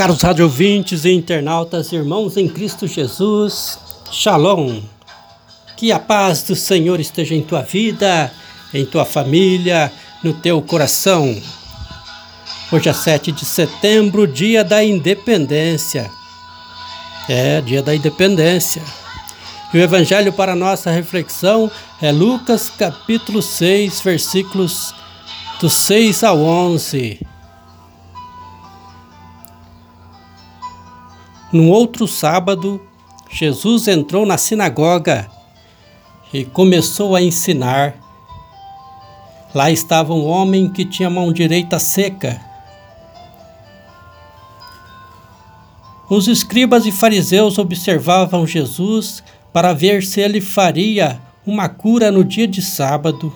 Caros rádio e internautas, irmãos em Cristo Jesus, Shalom. Que a paz do Senhor esteja em tua vida, em tua família, no teu coração. Hoje é 7 de setembro, dia da independência. É, dia da independência. E o evangelho para nossa reflexão é Lucas capítulo 6, versículos do 6 ao 11. No outro sábado, Jesus entrou na sinagoga e começou a ensinar. Lá estava um homem que tinha mão direita seca. Os escribas e fariseus observavam Jesus para ver se ele faria uma cura no dia de sábado.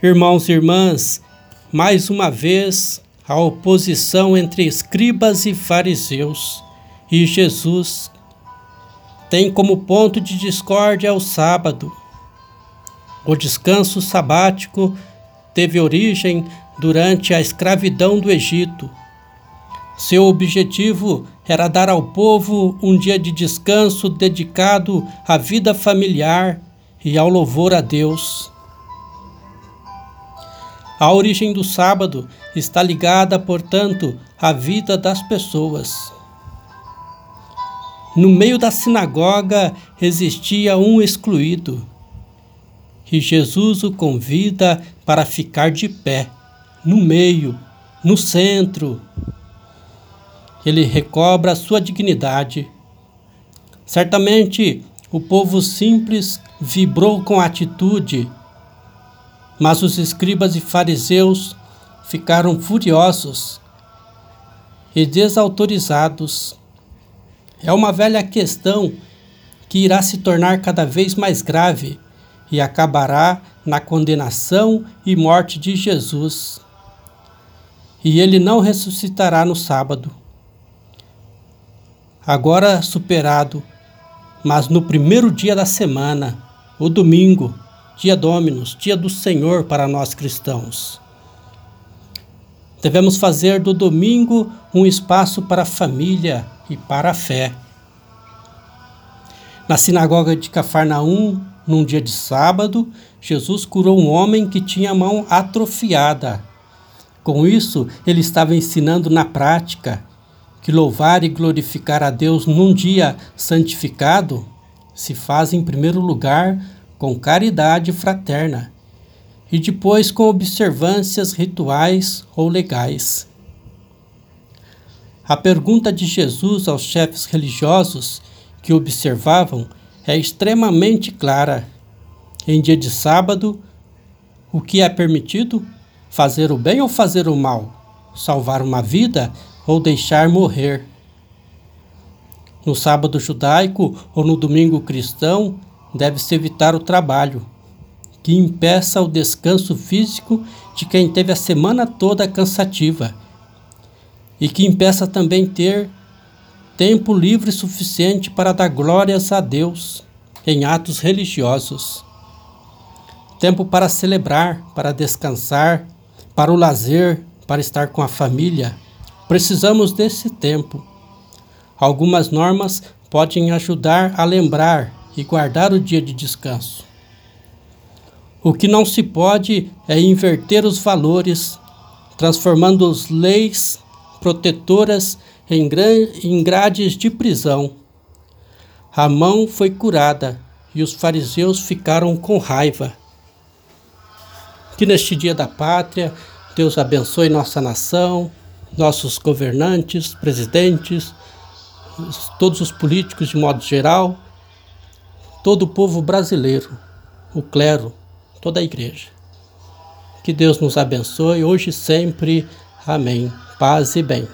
Irmãos e irmãs, mais uma vez a oposição entre escribas e fariseus e Jesus tem como ponto de discórdia o sábado. O descanso sabático teve origem durante a escravidão do Egito. Seu objetivo era dar ao povo um dia de descanso dedicado à vida familiar e ao louvor a Deus. A origem do sábado está ligada, portanto, à vida das pessoas. No meio da sinagoga existia um excluído, e Jesus o convida para ficar de pé, no meio, no centro. Ele recobra sua dignidade. Certamente o povo simples vibrou com a atitude mas os escribas e fariseus ficaram furiosos e desautorizados. É uma velha questão que irá se tornar cada vez mais grave e acabará na condenação e morte de Jesus. E ele não ressuscitará no sábado. Agora superado, mas no primeiro dia da semana, o domingo, dia Dominus, dia do Senhor para nós cristãos. Devemos fazer do domingo um espaço para a família e para a fé. Na sinagoga de Cafarnaum, num dia de sábado, Jesus curou um homem que tinha a mão atrofiada. Com isso, ele estava ensinando na prática que louvar e glorificar a Deus num dia santificado se faz em primeiro lugar com caridade fraterna e depois com observâncias rituais ou legais. A pergunta de Jesus aos chefes religiosos que observavam é extremamente clara. Em dia de sábado, o que é permitido? Fazer o bem ou fazer o mal? Salvar uma vida ou deixar morrer? No sábado judaico ou no domingo cristão, deve-se evitar o trabalho, que impeça o descanso físico de quem teve a semana toda cansativa e que impeça também ter tempo livre suficiente para dar glórias a Deus em atos religiosos. Tempo para celebrar, para descansar, para o lazer, para estar com a família. Precisamos desse tempo. Algumas normas podem ajudar a lembrar e guardar o dia de descanso. O que não se pode é inverter os valores, transformando as leis protetoras em, em grades de prisão. A mão foi curada e os fariseus ficaram com raiva. Que neste dia da pátria, Deus abençoe nossa nação, nossos governantes, presidentes, todos os políticos de modo geral todo o povo brasileiro, o clero, toda a igreja. Que Deus nos abençoe hoje e sempre. Amém. Paz e bem.